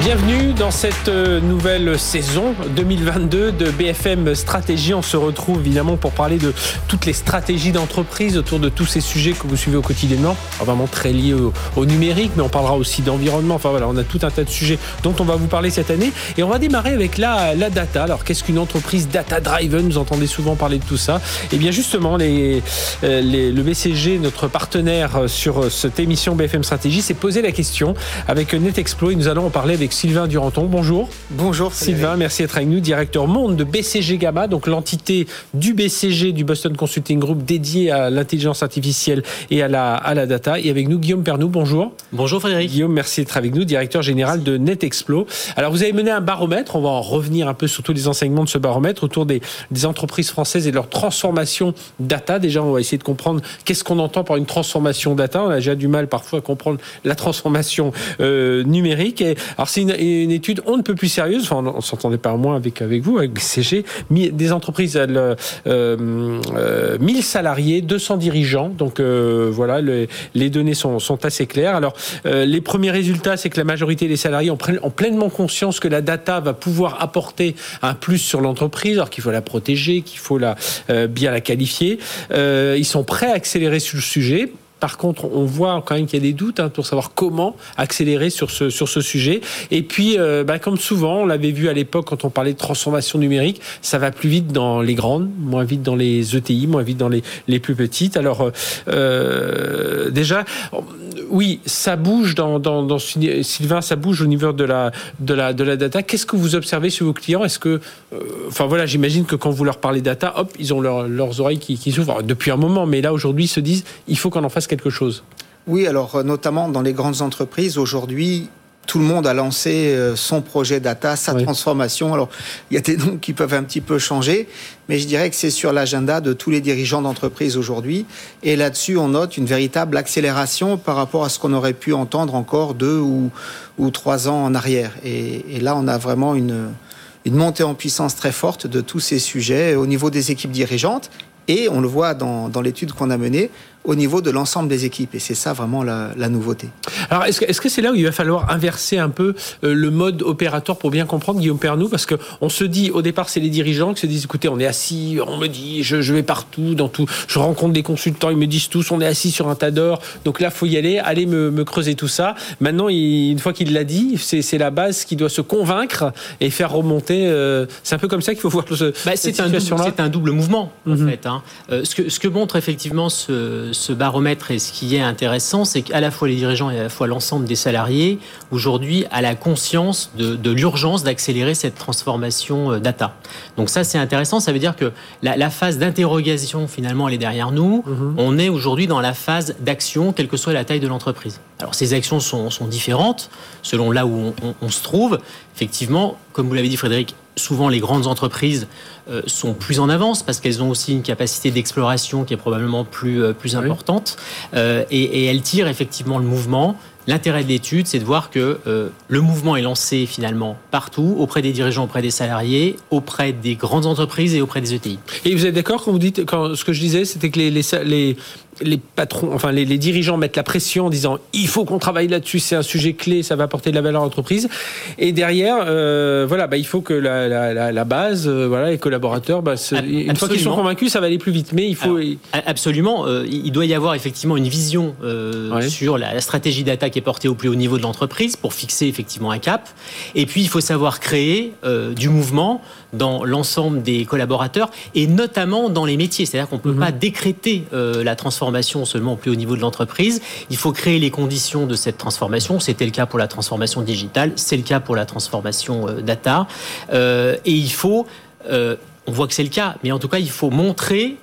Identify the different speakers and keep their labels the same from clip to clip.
Speaker 1: Bienvenue dans cette euh, nouvelle saison 2022 de BFM Stratégie. On se retrouve évidemment pour parler de toutes les stratégies d'entreprise autour de tous ces sujets que vous suivez au quotidiennement, vraiment très liés au, numérique, mais on parlera aussi d'environnement. Enfin voilà, on a tout un tas de sujets dont on va vous parler cette année. Et on va démarrer avec la, data. Alors qu'est-ce qu'une entreprise data-driven? Vous entendez souvent parler de tout ça. Et eh bien justement, euh, le BCG, notre partenaire sur cette émission BFM Stratégie, s'est posé la question avec NetExplo et nous allons en parler avec Sylvain Duranton. Bonjour.
Speaker 2: Bonjour
Speaker 1: Sylvain, merci d'être avec nous, directeur monde de BCG Gamma, donc l'entité du BCG, du Boston Consulting Group dédiée à l'intelligence artificielle et à la, à la data. Et avec nous Guillaume Pernou, bonjour.
Speaker 3: Bonjour Frédéric.
Speaker 1: Guillaume, merci d'être avec nous, directeur général de NetExplo. Alors vous avez mené un baromètre, on va en revenir un peu sur tous les enseignements de ce baromètre autour des, des entreprises françaises et de leur transformation data. Déjà, on va essayer de comprendre qu'est-ce qu'on entend par une transformation data. On a déjà du mal parfois à comprendre la transformation euh, numérique. Et, alors c'est une, étude on ne peut plus sérieuse. On, ne s'entendait pas moins avec avec vous, avec CG. Des entreprises, euh, euh, 1000 salariés, 200 dirigeants. Donc euh, voilà, les données sont, assez claires. Alors euh, les premiers résultats, c'est que la majorité des salariés ont, ont, pleinement conscience que la data va pouvoir apporter un plus sur l'entreprise, alors qu'il faut la protéger, qu'il faut la bien la qualifier. ils sont prêts à accélérer sur le sujet par contre, on voit quand même qu'il y a des doutes hein, pour savoir comment accélérer sur ce, sur ce sujet. Et puis, euh, bah, comme souvent, on l'avait vu à l'époque quand on parlait de transformation numérique, ça va plus vite dans les grandes, moins vite dans les ETI, moins vite dans les, les plus petites. Alors, euh, euh déjà, oui, ça bouge dans, Sylvain, ça bouge au niveau de la, de la, de la data. Qu'est-ce que vous observez chez vos clients? Est-ce que, euh, enfin voilà, j'imagine que quand vous leur parlez data, hop, ils ont leurs oreilles qui, qui s'ouvrent. Depuis un moment, mais là aujourd'hui, ils se disent, il faut qu'on en fasse quelque chose.
Speaker 2: Oui, alors euh, notamment dans les grandes entreprises, aujourd'hui, tout le monde a lancé euh, son projet data, sa transformation. Alors, il y a des noms qui peuvent un petit peu changer, mais je dirais que c'est sur l'agenda de tous les dirigeants d'entreprise aujourd'hui. Et là-dessus, on note une véritable accélération par rapport à ce qu'on aurait pu entendre encore deux ou, ou trois ans en arrière. Et, et là, on a vraiment une, une montée en puissance très forte de tous ces sujets au niveau des équipes dirigeantes. Et on le voit dans, dans l'étude qu'on a menée, au niveau de l'ensemble des équipes. Et c'est ça vraiment la, la nouveauté.
Speaker 1: Alors, est-ce que, est-ce que c'est là où il va falloir inverser un peu euh, le mode opérateur pour bien comprendre, Guillaume Pernou Parce qu'on se dit, au départ, c'est les dirigeants qui se disent, écoutez, on est assis, on me dit, je, je vais partout, dans tout, je rencontre des consultants, ils me disent tous, on est assis sur un tas d'or, donc là, faut y aller, allez me, me creuser tout ça. Maintenant, il, une fois qu'il l'a dit, c'est, c'est la base qui doit se convaincre et faire remonter. Euh, c'est un peu comme ça qu'il faut voir ce,
Speaker 3: bah, c'est un, double, c'est un double mouvement, en mhm. fait. Hein. Euh, ce, que, ce que montre effectivement ce, ce baromètre et ce qui est intéressant, c'est qu'à la fois les dirigeants et à la fois l'ensemble des salariés, aujourd'hui, a la conscience de, l'urgence d'accélérer cette transformation euh, data. Donc ça, c'est intéressant. Ça veut dire que la, phase d'interrogation, finalement, elle est derrière nous. Mhm. On est aujourd'hui dans la phase d'action, quelle que soit la taille de l'entreprise. Alors ces actions sont, différentes selon là où on se trouve. Effectivement, comme vous l'avez dit Frédéric, souvent les grandes entreprises euh, sont plus en avance parce qu'elles ont aussi une capacité d'exploration qui est probablement plus, euh, plus importante euh, et, et, elles tirent effectivement le mouvement. L'intérêt de l'étude, c'est de voir que le mouvement est lancé finalement partout, auprès des dirigeants, auprès des salariés, auprès des grandes entreprises et auprès des ETI.
Speaker 1: Et vous êtes d'accord quand vous dites, quand ce que je disais, c'était que les, les, les, les patrons, enfin les, les, dirigeants mettent la pression en disant il faut qu'on travaille là-dessus, c'est un sujet clé, ça va apporter de la valeur à l'entreprise. Et derrière, euh, voilà, bah, il faut que la, la, la base, euh, voilà, les collaborateurs, bah, une fois qu'ils sont convaincus, ça va aller plus vite. Mais il faut
Speaker 3: absolument, euh, il doit y avoir effectivement une vision sur la, stratégie d'attaque qui est portée au plus haut niveau de l'entreprise pour fixer effectivement un cap. Et puis il faut savoir créer du mouvement dans l'ensemble des collaborateurs et notamment dans les métiers. C'est-à-dire qu'on ne peut mhm. pas décréter la transformation transformation seulement au plus haut niveau de l'entreprise. Il faut créer les conditions de cette transformation. C'était le cas pour la transformation digitale, c'est le cas pour la transformation euh, data. Euh, et il faut, euh, on voit que c'est le cas, mais en tout cas, il faut montrer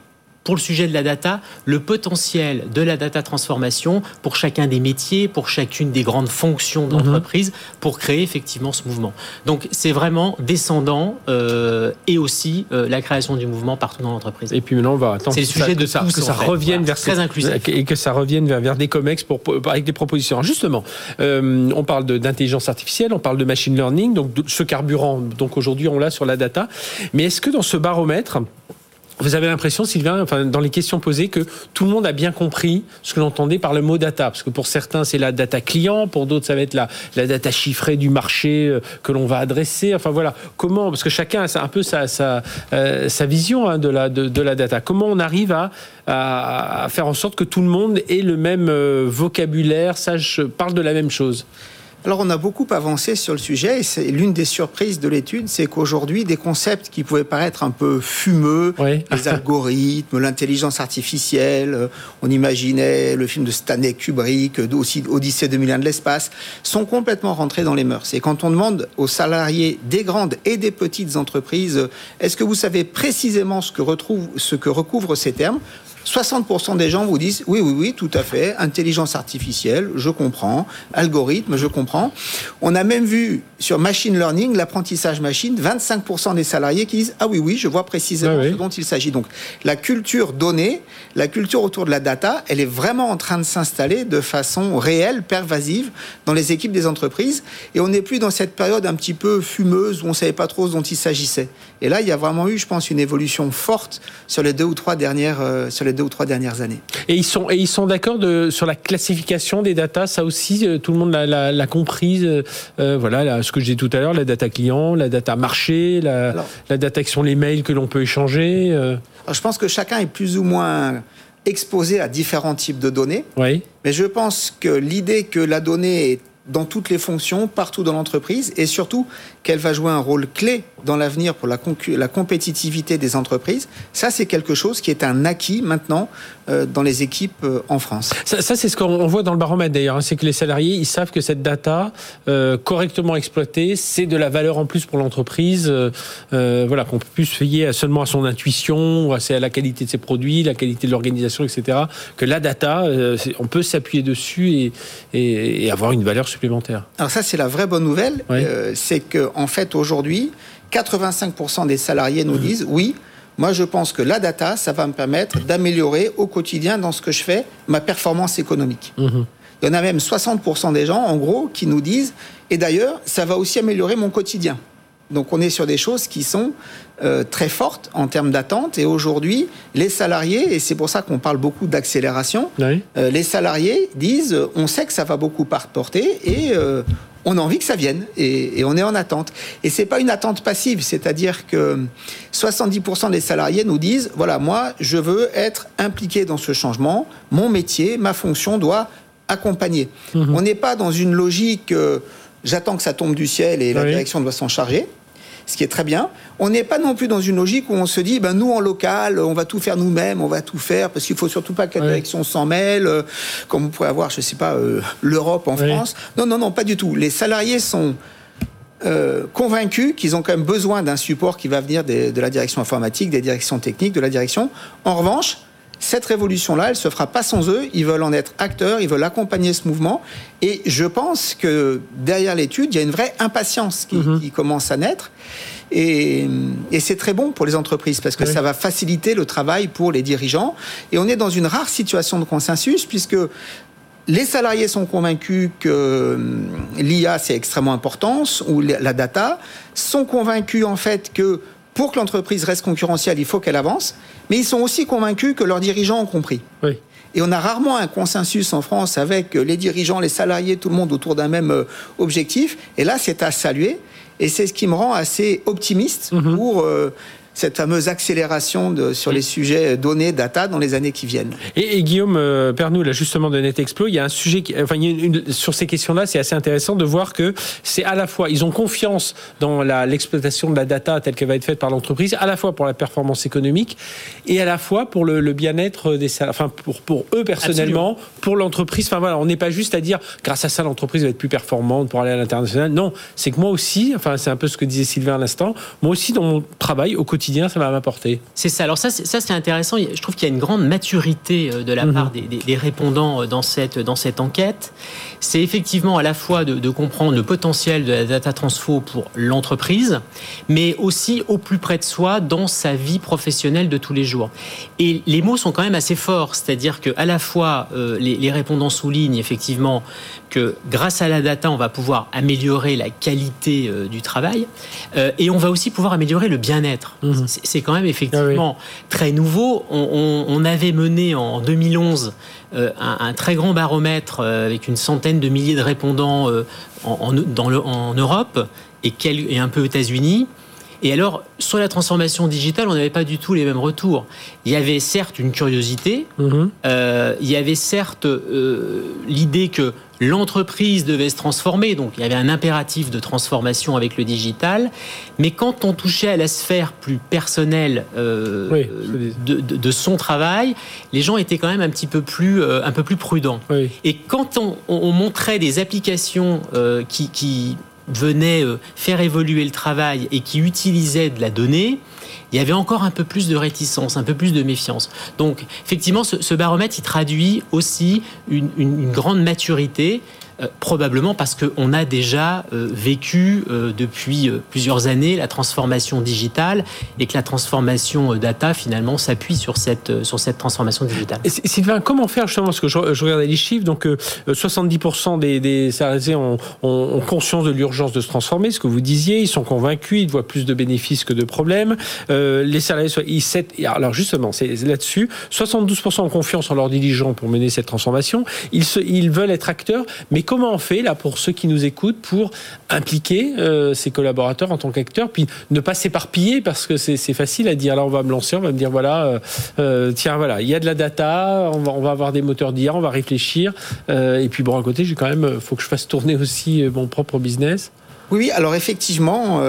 Speaker 3: pour le sujet de la data, le potentiel de la data transformation pour chacun des métiers, pour chacune des grandes fonctions d'entreprise, mhm. pour créer effectivement ce mouvement. Donc c'est vraiment descendant euh, et aussi euh, la création du mouvement partout dans l'entreprise.
Speaker 1: Et puis maintenant on va attendre
Speaker 3: c'est le sujet de
Speaker 1: ça, que ça revienne vers
Speaker 3: très inclusif
Speaker 1: et que ça revienne vers, vers des comex pour, avec des propositions. justement, euh, on parle d'intelligence artificielle, on parle de machine learning, donc ce carburant. Donc aujourd'hui on l'a sur la data. Mais est-ce que dans ce baromètre vous avez l'impression, Sylvain, enfin, dans les questions posées, que tout le monde a bien compris ce que l'on par le mot data. Parce que pour certains, c'est la data client, pour d'autres, ça va être la, data chiffrée du marché euh, que l'on va adresser. Enfin voilà, comment, parce que chacun a un peu sa, sa, euh, vision hein, de, la, de, de, la data. Comment on arrive à, à, faire en sorte que tout le monde ait le même euh, vocabulaire, sache, parle de la même chose?
Speaker 2: Alors on a beaucoup avancé sur le sujet et c'est l'une des surprises de l'étude, c'est qu'aujourd'hui des concepts qui pouvaient paraître un peu fumeux, les algorithmes, l'intelligence artificielle, on imaginait le film de Stanley Kubrick, aussi Odyssée 2001 de l'espace, sont complètement rentrés dans les mœurs. Et quand on demande aux salariés des grandes et des petites entreprises, est-ce que vous savez précisément ce que, retrouve, ce que recouvrent ces termes 60% des gens vous disent oui, oui, oui, tout à fait, intelligence artificielle, je comprends, algorithme, je comprends. On a même vu sur machine learning, l'apprentissage machine, 25% des salariés qui disent ah oui, oui, je vois précisément ah ce dont il s'agit. Donc la culture donnée, la culture autour de la data, elle est vraiment en train de s'installer de façon réelle, pervasive dans les équipes des entreprises. Et on n'est plus dans cette période un petit peu fumeuse où on ne savait pas trop ce dont il s'agissait. Et là, il y a vraiment eu, je pense, une évolution forte sur les deux ou trois dernières, euh, sur les deux ou trois dernières années.
Speaker 1: Et ils sont, et ils sont d'accord sur la classification des datas. Ça aussi, euh, tout le monde l'a comprise. Euh, euh, voilà, ce que je disais tout à l'heure, la data client, la data marché, la, la data qui sont les mails que l'on peut échanger.
Speaker 2: je pense que chacun est plus ou moins exposé à différents types de données. Oui. Mais je pense que l'idée que la donnée est dans toutes les fonctions, partout dans l'entreprise, et surtout qu'elle va jouer un rôle clé dans l'avenir pour la, compétitivité des entreprises. Ça, c'est quelque chose qui est un acquis maintenant euh, dans les équipes euh, en France.
Speaker 1: Ça, c'est ce qu'on voit dans le baromètre d'ailleurs. Hein. c'est que les salariés, ils savent que cette data, euh, correctement exploitée, c'est de la valeur en plus pour l'entreprise. voilà, qu'on peut plus se fier seulement à son intuition, à la qualité de ses produits, la qualité de l'organisation, etc. Que la data, on peut s'appuyer dessus et, et, avoir une valeur
Speaker 2: Alors ça, c'est la vraie bonne nouvelle. c'est que en fait, aujourd'hui, 85% des salariés nous disent oui, moi je pense que la data, ça va me permettre d'améliorer au quotidien dans ce que je fais ma performance économique. Mhm. Il y en a même 60% des gens, en gros, qui nous disent, et d'ailleurs, ça va aussi améliorer mon quotidien. Donc on est sur des choses qui sont euh, très fortes en termes d'attente. Et aujourd'hui, les salariés, et c'est pour ça qu'on parle beaucoup d'accélération, euh, les salariés disent, on sait que ça va beaucoup apporter et euh, on a envie que ça vienne et, on est en attente. Et c'est pas une attente passive, c'est-à-dire que 70% des salariés nous disent voilà, moi, je veux être impliqué dans ce changement, mon métier, ma fonction doit accompagner. Mhm. On n'est pas dans une logique euh, j'attends que ça tombe du ciel et la direction doit s'en charger ce qui est très bien. On n'est pas non plus dans une logique où on se dit, ben nous en local, on va tout faire nous-mêmes, on va tout faire, parce qu'il faut surtout pas que la direction s'en mêle, euh, comme vous pouvez avoir, je sais pas, euh, l'Europe en France. Non, non, non, pas du tout. Les salariés sont euh, convaincus qu'ils ont quand même besoin d'un support qui va venir de la direction informatique, des directions techniques, de la direction. En revanche, cette révolution-là, elle se fera pas sans eux. Ils veulent en être acteurs, ils veulent accompagner ce mouvement. Et je pense que derrière l'étude, il y a une vraie impatience qui, mhm. commence à naître. Et, c'est très bon pour les entreprises parce que ça va faciliter le travail pour les dirigeants. Et on est dans une rare situation de consensus puisque les salariés sont convaincus que hum, l'IA c'est extrêmement important ou la data sont convaincus en fait que pour que l'entreprise reste concurrentielle, il faut qu'elle avance, mais ils sont aussi convaincus que leurs dirigeants ont compris. Et on a rarement un consensus en France avec les dirigeants, les salariés, tout le monde autour d'un même euh, objectif. Et là, c'est à saluer. Et c'est ce qui me rend assez optimiste mhm. pour euh, cette fameuse accélération de, sur les sujets données, data dans les années qui viennent.
Speaker 1: Et, Guillaume euh, Pernou, là justement de NetExplo, il y a un sujet, qui, enfin, sur ces questions-là, c'est assez intéressant de voir que c'est à la fois, ils ont confiance dans l'exploitation de la data telle qu'elle va être faite par l'entreprise, à la fois pour la performance économique et à la fois pour le, bien-être des salariés, enfin pour, pour eux personnellement, pour l'entreprise. Enfin voilà, on n'est pas juste à dire grâce à ça l'entreprise va être plus performante pour aller à l'international. Non, c'est que moi aussi, enfin c'est un peu ce que disait Sylvain à l'instant, moi aussi dans mon travail au quotidien ça va m'apporter.
Speaker 3: C'est ça. Alors ça, ça c'est intéressant. Je trouve qu'il y a une grande maturité euh, de la mhm. part des, répondants euh, dans cette, dans cette enquête. C'est effectivement à la fois de, comprendre le potentiel de la data transfo pour l'entreprise, mais aussi au plus près de soi dans sa vie professionnelle de tous les jours. Et les mots sont quand même assez forts, c'est-à-dire que à la fois euh, les, les répondants soulignent effectivement que grâce à la data, on va pouvoir améliorer la qualité du travail et on va aussi pouvoir améliorer le bien-être. Mhm. Mhm. C'est quand même effectivement ah très nouveau. On, avait mené en 2011 euh, un, très grand baromètre euh, avec une centaine de milliers de répondants euh, en, dans le, en Europe et, et un peu aux États-Unis. Et alors, sur la transformation digitale, on n'avait pas du tout les mêmes retours. Il y avait certes une curiosité, mhm. euh, il y avait certes l'idée que l'entreprise devait se transformer, donc il y avait un impératif de transformation avec le digital, mais quand on touchait à la sphère plus personnelle euh, de, son travail, les gens étaient quand même un petit peu plus, un peu plus prudents. Et quand on, montrait des applications qui, qui venait euh, faire évoluer le travail et qui utilisait de la donnée, il y avait encore un peu plus de réticence, un peu plus de méfiance. Donc, effectivement, ce, baromètre, il traduit aussi une grande maturité euh, probablement parce qu'on a déjà euh, vécu euh, depuis plusieurs années la transformation digitale et que la transformation data finalement s'appuie sur cette, transformation digitale.
Speaker 1: Sylvain, comment faire justement Parce que je, regardais les chiffres, donc 70% des, des salariés ont, conscience de l'urgence de se transformer, ce que vous disiez, ils sont convaincus, ils voient plus de bénéfices que de problèmes. Les salariés, ils, alors justement, c'est là-dessus, 72% ont confiance en leurs dirigeants pour mener cette transformation, ils, veulent être acteurs, mais comment on fait là pour ceux qui nous écoutent pour impliquer euh, ses collaborateurs en tant qu'acteurs, puis ne pas s'éparpiller parce que c'est facile à dire. Là, on va me lancer, on va me dire voilà, euh, euh, tiens, voilà, il y a de la data, on va, on va avoir des moteurs d'IA, on va réfléchir. et puis bon, à côté, j'ai quand même, faut que je fasse tourner aussi mon propre business.
Speaker 2: Oui, alors effectivement.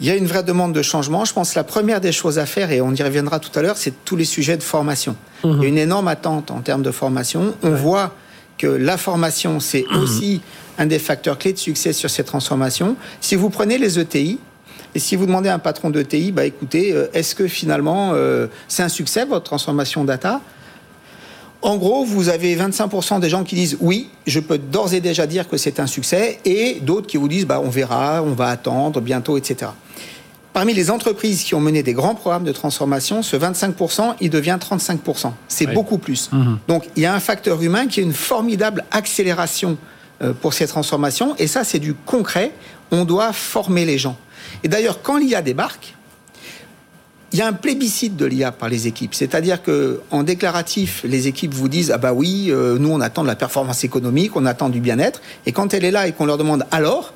Speaker 2: Il y a une vraie demande de changement. Je pense que la première des choses à faire, et on y reviendra tout à l'heure, c'est tous les sujets de formation. Mmh. Il y a une énorme attente en termes de formation. On voit que la formation, c'est aussi un des facteurs clés de succès sur ces transformations. Si vous prenez les ETI, et si vous demandez à un patron d'ETI, bah écoutez, euh, est-ce que finalement euh, c'est un succès votre transformation data? En gros, vous avez 25% des gens qui disent oui, je peux d'ores et déjà dire que c'est un succès, et d'autres qui vous disent bah, on verra, on va attendre bientôt, etc. Parmi les entreprises qui ont mené des grands programmes de transformation, ce 25%, il devient 35%. C'est beaucoup plus. Mhm. Donc il y a un facteur humain qui est une formidable accélération euh, pour ces transformations. Et ça, c'est du concret. On doit former les gens. Et d'ailleurs, quand l'IA débarque, il y a un plébiscite de l'IA par les équipes. C'est-à-dire que en déclaratif, les équipes vous disent ah bah oui, euh, nous on attend de la performance économique, on attend du bien-être. Et quand elle est là et qu'on leur demande alors,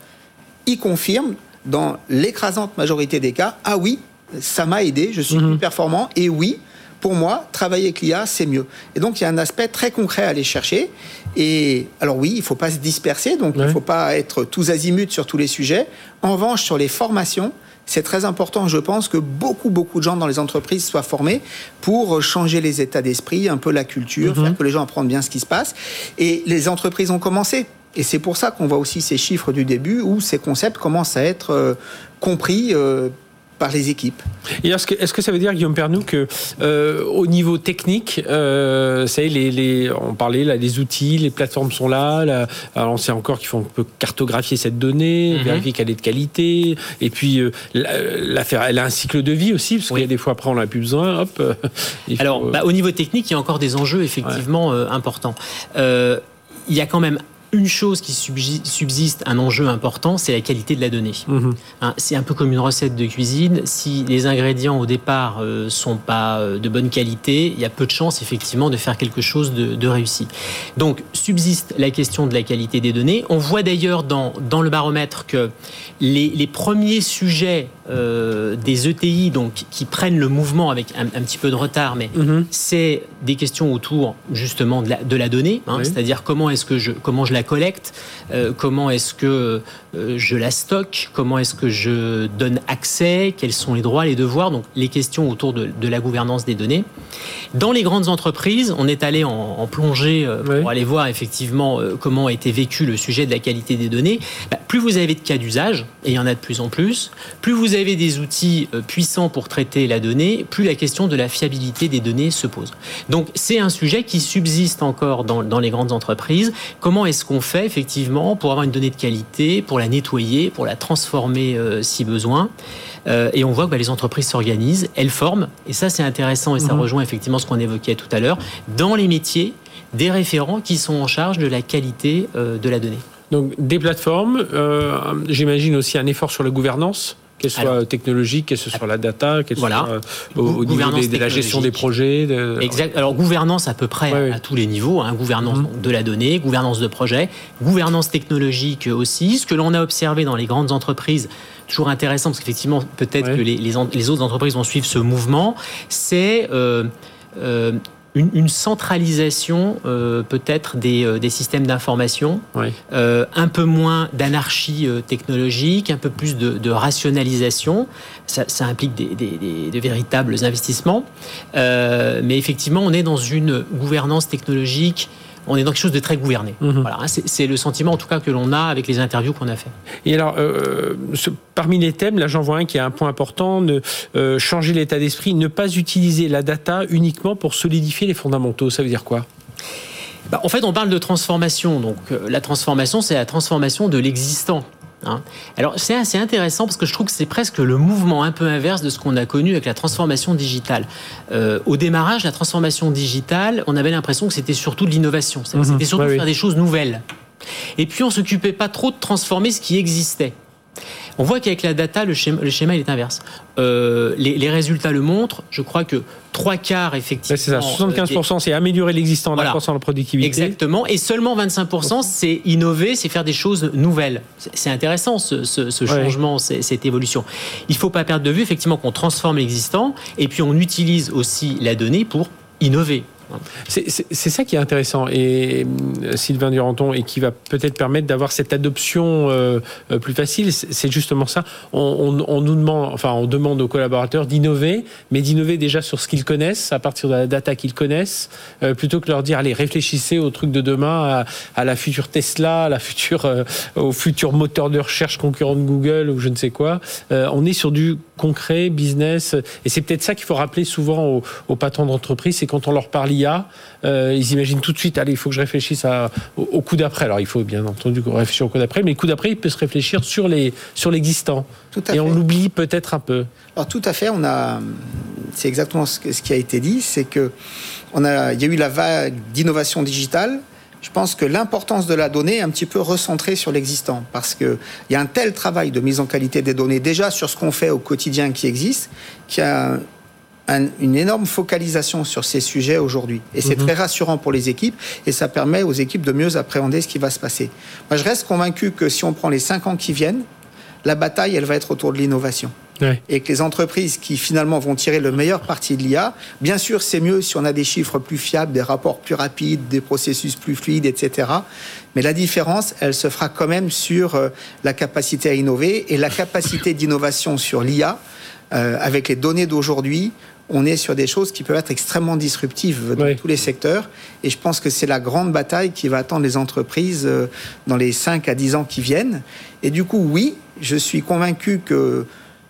Speaker 2: ils confirment dans l'écrasante majorité des cas, ah oui, ça m'a aidé, je suis mhm. plus performant, et oui, pour moi, travailler avec l'IA, c'est mieux. Et donc, il y a un aspect très concret à aller chercher. Et alors oui, il ne faut pas se disperser, donc il ne faut pas être tous azimuts sur tous les sujets. En revanche, sur les formations, c'est très important, je pense, que beaucoup, beaucoup de gens dans les entreprises soient formés pour changer les états d'esprit, un peu la culture, mhm. faire que les gens apprennent bien ce qui se passe. Et les entreprises ont commencé. Et c'est pour ça qu'on voit aussi ces chiffres du début où ces concepts commencent à être euh, compris euh, par les équipes.
Speaker 1: est-ce que, est que, ça veut dire, Guillaume Pernou, que euh, au niveau technique, euh, les, les, on parlait là des outils, les plateformes sont là. là alors on sait encore qu'il faut un peu cartographier cette donnée, mhm. vérifier qu'elle est de qualité, et puis la, faire, elle a un cycle de vie aussi, parce qu'il y a des fois après on n'a plus besoin. Hop.
Speaker 3: alors bah, au niveau technique, il y a encore des enjeux effectivement importants. il y a quand même une chose qui subsiste, un enjeu important, c'est la qualité de la donnée. Mhm. Hein, c'est un peu comme une recette de cuisine. Si les ingrédients au départ euh, sont pas euh, de bonne qualité, il y a peu de chances effectivement de faire quelque chose de, réussi. Donc subsiste la question de la qualité des données. On voit d'ailleurs dans, dans le baromètre que les, les premiers sujets euh, des ETI donc qui prennent le mouvement avec un, petit peu de retard, mais mhm. c'est des questions autour justement de la, de la donnée, hein, c'est-à-dire comment est-ce que je comment je la collecte, euh, comment est-ce que euh, je la stocke, comment est-ce que je donne accès, quels sont les droits, les devoirs, donc les questions autour de, de la gouvernance des données. Dans les grandes entreprises, on est allé en, plongée pour aller voir effectivement comment a été vécu le sujet de la qualité des données. Bah, plus vous avez de cas d'usage, et il y en a de plus en plus, plus vous avez des outils euh, puissants pour traiter la donnée, plus la question de la fiabilité des données se pose. Donc c'est un sujet qui subsiste encore dans, les grandes entreprises. Comment est-ce qu'on fait effectivement pour avoir une donnée de qualité, pour la nettoyer, pour la transformer euh, si besoin euh, Et on voit que bah, les entreprises s'organisent, elles forment, et ça c'est intéressant et ça mhm. rejoint effectivement ce qu'on évoquait tout à l'heure, dans les métiers, des référents qui sont en charge de la qualité de la donnée.
Speaker 1: Donc des plateformes, j'imagine aussi un effort sur la gouvernance qu'elle soit technologique, qu'elle soit sur la data, qu'elle
Speaker 3: voilà.
Speaker 1: soit au, niveau de la gestion des projets.
Speaker 3: Exact. Alors gouvernance à peu près à tous les niveaux, hein. gouvernance mhm. de la donnée, gouvernance de projet, gouvernance technologique aussi. Ce que l'on a observé dans les grandes entreprises, toujours intéressant parce qu'effectivement peut-être que les, les, autres entreprises vont suivre ce mouvement, c'est euh, euh, une, centralisation euh, peut-être des, euh, des, systèmes d'information, euh, un peu moins d'anarchie technologique, un peu plus de, de rationalisation. Ça, ça implique des, des, des, véritables investissements. mais effectivement, on est dans une gouvernance technologique on est dans quelque chose de très gouverné. Mhm. Voilà, hein, c'est le sentiment en tout cas que l'on a avec les interviews qu'on a fait.
Speaker 1: Et alors, euh, parmi les thèmes, là j'en vois un qui est un point important, ne, euh, changer l'état d'esprit, ne pas utiliser la data uniquement pour solidifier les fondamentaux. Ça veut dire quoi?
Speaker 3: Bah, En fait, on parle de transformation. Donc euh, la transformation, c'est la transformation de l'existant. Hein. Alors c'est assez intéressant parce que je trouve que c'est presque le mouvement un peu inverse de ce qu'on a connu avec la transformation digitale. Euh, au démarrage, la transformation digitale, on avait l'impression que c'était surtout de l'innovation, c'était mhm. surtout faire des choses nouvelles. Et puis on s'occupait pas trop de transformer ce qui existait. On voit qu'avec la data, le schéma, le schéma il est inverse. Euh, les, résultats le montrent. Je crois que trois quarts, effectivement.
Speaker 1: C'est ça, 75%, c'est améliorer l'existant en voilà. la productivité.
Speaker 3: Exactement. Et seulement 25%, c'est innover, c'est faire des choses nouvelles. C'est intéressant, ce, changement, cette évolution. Il ne faut pas perdre de vue, effectivement, qu'on transforme l'existant et puis on utilise aussi la donnée pour innover.
Speaker 1: C'est ça qui est intéressant, et euh, Sylvain Duranton, et qui va peut-être permettre d'avoir cette adoption euh, euh, plus facile. C'est justement ça. On, nous demande, enfin, on demande aux collaborateurs d'innover, mais d'innover déjà sur ce qu'ils connaissent, à partir de la data qu'ils connaissent, plutôt que leur dire allez réfléchissez au truc de demain, à, la future Tesla, à la future, au futur moteur de recherche concurrent de Google ou je ne sais quoi. on est sur du concret, business, et c'est peut-être ça qu'il faut rappeler souvent aux, aux patrons d'entreprise, c'est quand on leur parle euh, ils imaginent tout de suite, allez, il faut que je réfléchisse au, coup d'après. Alors, il faut bien entendu réfléchir au coup d'après, mais le coup d'après, il peut se réfléchir sur les sur l'existant. Et on l'oublie peut-être un peu.
Speaker 2: Alors, tout à fait. On a, c'est exactement ce, qui a été dit, c'est que on a, il y a eu la vague d'innovation digitale. Je pense que l'importance de la donnée est un petit peu recentrée sur l'existant parce qu'il y a un tel travail de mise en qualité des données déjà sur ce qu'on fait au quotidien qui existe, qui a une énorme focalisation sur ces sujets aujourd'hui. Et c'est mhm. très rassurant pour les équipes et ça permet aux équipes de mieux appréhender ce qui va se passer. Moi, je reste convaincu que si on prend les cinq ans qui viennent, la bataille, elle va être autour de l'innovation. Et que les entreprises qui finalement vont tirer le meilleur parti de l'IA, bien sûr, c'est mieux si on a des chiffres plus fiables, des rapports plus rapides, des processus plus fluides, etc. Mais la différence, elle se fera quand même sur euh, la capacité à innover et la capacité d'innovation sur l'IA. Euh, avec les données d'aujourd'hui, on est sur des choses qui peuvent être extrêmement disruptives dans tous les secteurs. Et je pense que c'est la grande bataille qui va attendre les entreprises euh, dans les 5 à 10 ans qui viennent. Et du coup, oui, je suis convaincu que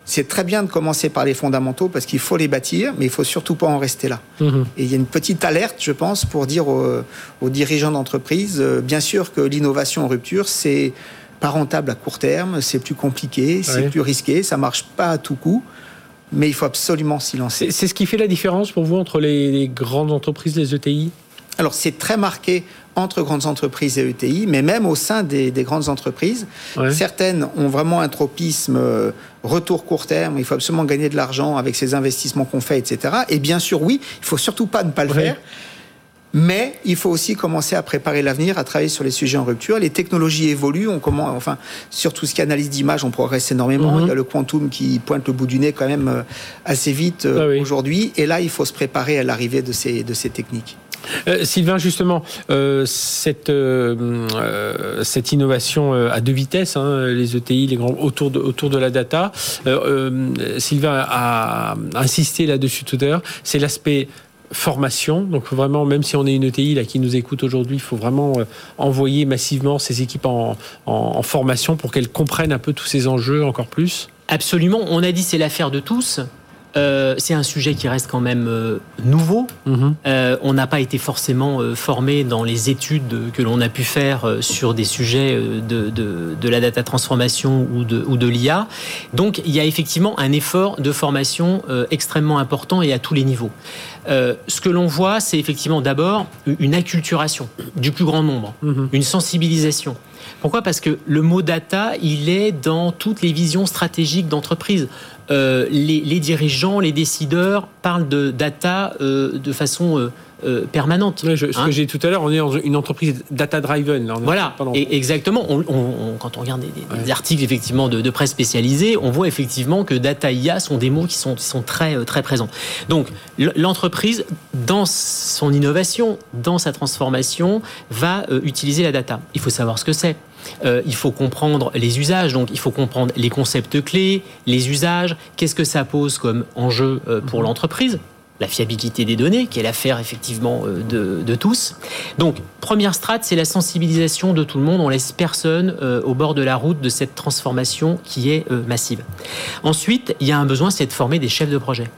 Speaker 2: c'est très bien de commencer par les fondamentaux parce qu'il faut les bâtir, mais il faut surtout pas en rester là. Mhm. Et il y a une petite alerte, je pense, pour dire aux, dirigeants d'entreprise, euh, bien sûr que l'innovation en rupture, c'est pas rentable à court terme, c'est plus compliqué, c'est plus risqué, ça marche pas à tout coup mais il faut absolument s'y lancer.
Speaker 1: C'est ce qui fait la différence pour vous entre les, grandes entreprises, les ETI
Speaker 2: alors c'est très marqué entre grandes entreprises et ETI, mais même au sein des, grandes entreprises, certaines ont vraiment un tropisme euh, retour court terme, il faut absolument gagner de l'argent avec ces investissements qu'on fait, etc. Et bien sûr, oui, il faut surtout pas ne pas le faire. Mais il faut aussi commencer à préparer l'avenir, à travailler sur les sujets en rupture. Les technologies évoluent, on commence, enfin, sur tout ce qui est analyse d'image, on progresse énormément. Mhm. Il y a le quantum qui pointe le bout du nez quand même euh, assez vite euh, ah aujourd'hui. Et là, il faut se préparer à l'arrivée de ces, de ces techniques.
Speaker 1: Euh, Sylvain, justement, cette, cette innovation à deux vitesses, hein, les ETI, les grands, autour, de, autour de la data, Sylvain a insisté là-dessus tout à l'heure, c'est l'aspect formation. Donc vraiment, même si on est une ETI là, qui nous écoute aujourd'hui, il faut vraiment euh, envoyer massivement ces équipes en, formation pour qu'elles comprennent un peu tous ces enjeux encore plus.
Speaker 3: Absolument. On a dit c'est l'affaire de tous. Euh, c'est un sujet qui reste quand même euh, nouveau. Mhm. Euh, on n'a pas été forcément formé dans les études que l'on a pu faire sur des sujets de, de, la data transformation ou de, ou de l'IA. Donc il y a effectivement un effort de formation extrêmement important et à tous les niveaux. ce que l'on voit, c'est effectivement d'abord une acculturation du plus grand nombre, mhm. une sensibilisation. Pourquoi? Parce que le mot data, il est dans toutes les visions stratégiques d'entreprise. Euh, les, dirigeants, les décideurs parlent de data euh, de façon euh, permanente.
Speaker 1: ce que hein. j'ai dit tout à l'heure, on est dans une entreprise data-driven.
Speaker 3: Voilà, et exactement. quand on regarde des, articles effectivement de, presse spécialisée, on voit effectivement que data IA sont des mots qui sont, sont très, très présents. Donc l'entreprise, dans son innovation, dans sa transformation, va utiliser la data. Il faut savoir ce que c'est. Euh, il faut comprendre les usages, donc il faut comprendre les concepts clés, les usages, qu'est-ce que ça pose comme enjeu euh, pour mhm. l'entreprise la fiabilité des données, qui est l'affaire effectivement euh, de, tous. Donc, première strate, c'est la sensibilisation de tout le monde. On laisse personne euh, au bord de la route de cette transformation qui est euh, massive. Ensuite, il y a un besoin, c'est de former des chefs de projet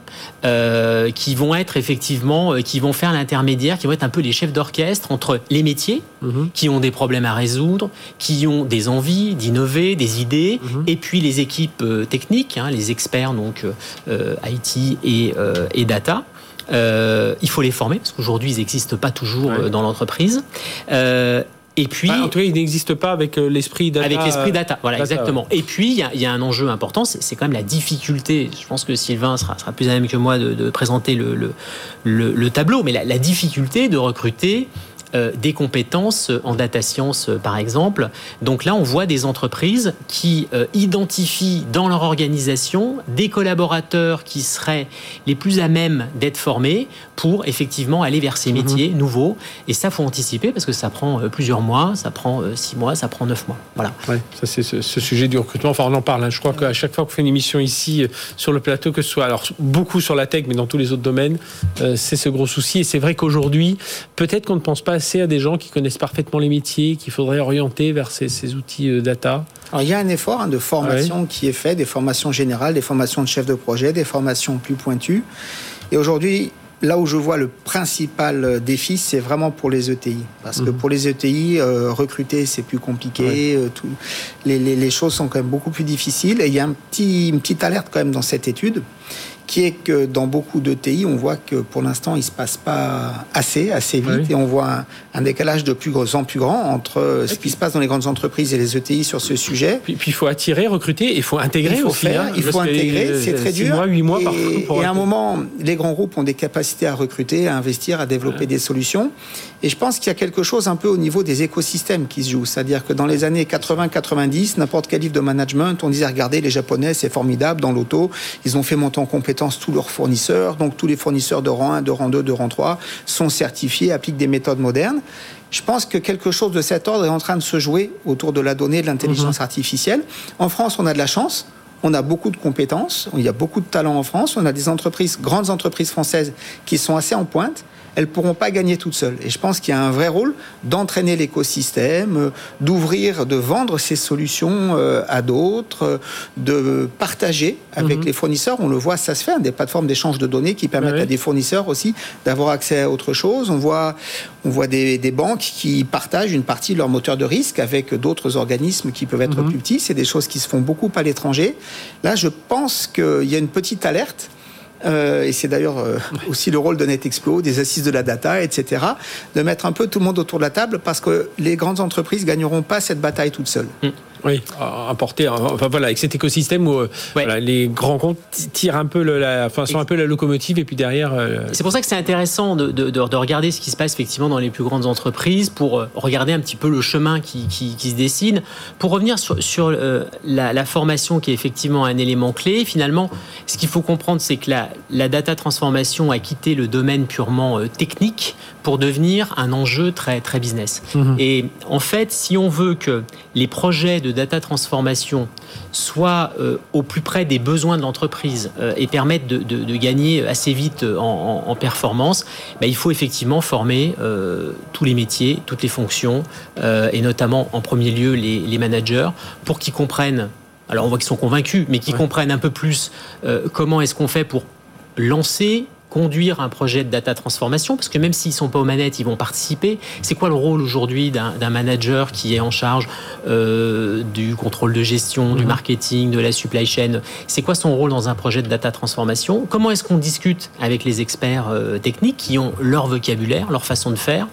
Speaker 3: qui vont être effectivement, qui vont faire l'intermédiaire, qui vont être un peu les chefs d'orchestre entre les métiers mhm. qui ont des problèmes à résoudre, qui ont des envies d'innover, des idées, mhm. et puis les équipes techniques, hein, les experts donc IT et, et data. Euh, il faut les former parce qu'aujourd'hui ils n'existent pas toujours euh, dans l'entreprise. Euh,
Speaker 1: et puis, en tout cas, il n'existe pas avec l'esprit data.
Speaker 3: Avec l'esprit data, voilà, exactement. Et puis, il y, a un enjeu important, c'est quand même la difficulté. Je pense que Sylvain sera, sera plus à même que moi de, présenter le, le, tableau, mais la, la difficulté de recruter des compétences en data science, euh, par exemple. Donc là, on voit des entreprises qui euh, identifient dans leur organisation des collaborateurs qui seraient les plus à même d'être formés pour effectivement aller vers ces mhm. métiers nouveaux. Et ça, faut anticiper parce que ça prend plusieurs mois, ça prend six mois, ça prend neuf mois. Voilà.
Speaker 1: Ouais, ça c'est ce, sujet du recrutement. Enfin, on en parle. Hein. Je crois qu'à chaque fois qu'on fait une émission ici sur le plateau, que ce soit alors beaucoup sur la tech, mais dans tous les autres domaines, c'est ce gros souci. Et c'est vrai qu'aujourd'hui, peut-être qu'on ne pense pas à des gens qui connaissent parfaitement les métiers, qu'il faudrait orienter vers ces, outils euh, data
Speaker 2: il y a un effort hein, de formation qui est fait, des formations générales, des formations de chefs de projet, des formations plus pointues. Et aujourd'hui, là où je vois le principal euh, défi, c'est vraiment pour les ETI. Parce que mhm. pour les ETI, euh, recruter, c'est plus compliqué. tout, les, les, choses sont quand même beaucoup plus difficiles. Et il y a un petit, une petite alerte quand même dans cette étude qui est que dans beaucoup de TI, on voit que pour l'instant, il ne se passe pas assez, assez vite, et on voit un, décalage de plus en plus grand entre ce qui se passe dans les grandes entreprises et les ETI sur ce sujet.
Speaker 1: Puis, il faut attirer, recruter, il faut intégrer
Speaker 2: il faut
Speaker 1: faire,
Speaker 2: Il faut intégrer, c'est très dur.
Speaker 1: Mois, 8 mois
Speaker 2: et, et à un moment, les grands groupes ont des capacités à recruter, à investir, à développer des solutions. Et je pense qu'il y a quelque chose un peu au niveau des écosystèmes qui se joue. C'est-à-dire que dans les années 80-90, n'importe quel livre de management, on disait regardez, les Japonais, c'est formidable dans l'auto. Ils ont fait monter en compétence tous leurs fournisseurs. Donc tous les fournisseurs de rang 1, de rang 2, de rang 3 sont certifiés, appliquent des méthodes modernes. Je pense que quelque chose de cet ordre est en train de se jouer autour de la donnée et de l'intelligence mhm. artificielle. En France, on a de la chance. On a beaucoup de compétences, il y a beaucoup de talents en France, on a des entreprises, grandes entreprises françaises qui sont assez en pointe elles pourront pas gagner toutes seules. Et je pense qu'il y a un vrai rôle d'entraîner l'écosystème, euh, d'ouvrir, de vendre ces solutions euh, à d'autres, euh, de partager avec mhm. les fournisseurs. On le voit, ça se fait, hein, des plateformes d'échange de données qui permettent à des fournisseurs aussi d'avoir accès à autre chose. On voit, on voit des, banques qui partagent une partie de leur moteur de risque avec d'autres organismes qui peuvent être mhm. plus petits. C'est des choses qui se font beaucoup à l'étranger. Là, je pense qu'il y a une petite alerte et c'est d'ailleurs euh, aussi le rôle de NetExplo, des assises de la data, etc., de mettre un peu tout le monde autour de la table parce que les grandes entreprises gagneront pas cette bataille toutes seules. Mm.
Speaker 1: Oui, apporter, enfin voilà, avec cet écosystème où euh, les grands comptes tirent un peu la, enfin, sont un peu la locomotive et puis derrière.
Speaker 3: C'est pour ça que c'est intéressant de, de, de, regarder ce qui se passe effectivement dans les plus grandes entreprises pour regarder un petit peu le chemin qui, qui, qui se dessine. Pour revenir sur, sur la, la, formation qui est effectivement un élément clé, finalement, ce qu'il faut comprendre, c'est que la, la data transformation a quitté le domaine purement euh, technique pour devenir un enjeu très, très business. Mhm. Et en fait, si on veut que les projets de data transformation soient euh, au plus près des besoins de l'entreprise euh, et permettent de, gagner assez vite en, performance, ben, il faut effectivement former tous les métiers, toutes les fonctions, et notamment en premier lieu les, les managers, pour qu'ils comprennent alors on voit qu'ils sont convaincus, mais qu'ils comprennent un peu plus comment est-ce qu'on fait pour lancer conduire un projet de data transformation Parce que même s'ils sont pas aux manettes, ils vont participer. C'est quoi le rôle aujourd'hui d'un manager qui est en charge euh, du contrôle de gestion, du mhm. marketing, de la supply chain? C'est quoi son rôle dans un projet de data transformation? Comment est-ce qu'on discute avec les experts euh, techniques qui ont leur vocabulaire, leur façon de faire?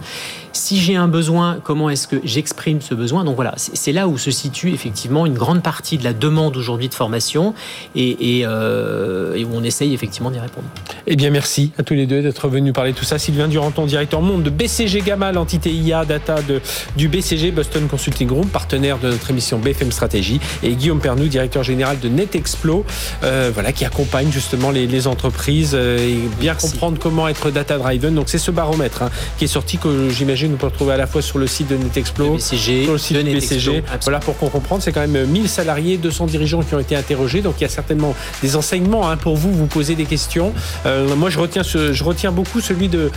Speaker 3: Si j'ai un besoin, comment est-ce que j'exprime ce besoin? Donc voilà, c'est là où se situe effectivement une grande partie de la demande aujourd'hui de formation et, euh, et, où on essaye effectivement d'y répondre.
Speaker 1: Eh bien, merci à tous les deux d'être venus parler de tout ça. Sylvain Duranton, directeur monde de BCG Gamma, l'entité IA data de, du BCG, Boston Consulting Group, partenaire de notre émission BFM Stratégie, et Guillaume Pernou, directeur général de NetExplo, euh, voilà, qui accompagne justement les, entreprises euh, et bien comprendre comment être data driven. Donc c'est ce baromètre hein, qui est sorti que j'imagine nous peut retrouver à la fois sur le site de NetExplo,
Speaker 3: BCG,
Speaker 1: sur le site de, BCG. Voilà pour qu'on comprenne, c'est quand même 1000 salariés, 200 dirigeants qui ont été interrogés, donc il y a certainement des enseignements hein, pour vous, vous poser des questions. Euh, moi, je retiens, ce, je retiens beaucoup celui de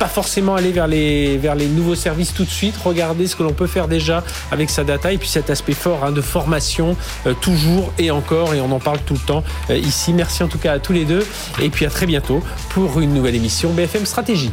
Speaker 1: pas forcément aller vers les, vers les nouveaux services tout de suite, regarder ce que l'on peut faire déjà avec sa data et puis cet aspect fort hein, de formation euh, toujours et encore et on en parle tout le temps euh, ici. Merci en tout cas à tous les deux et puis à très bientôt pour une nouvelle émission BFM Stratégie.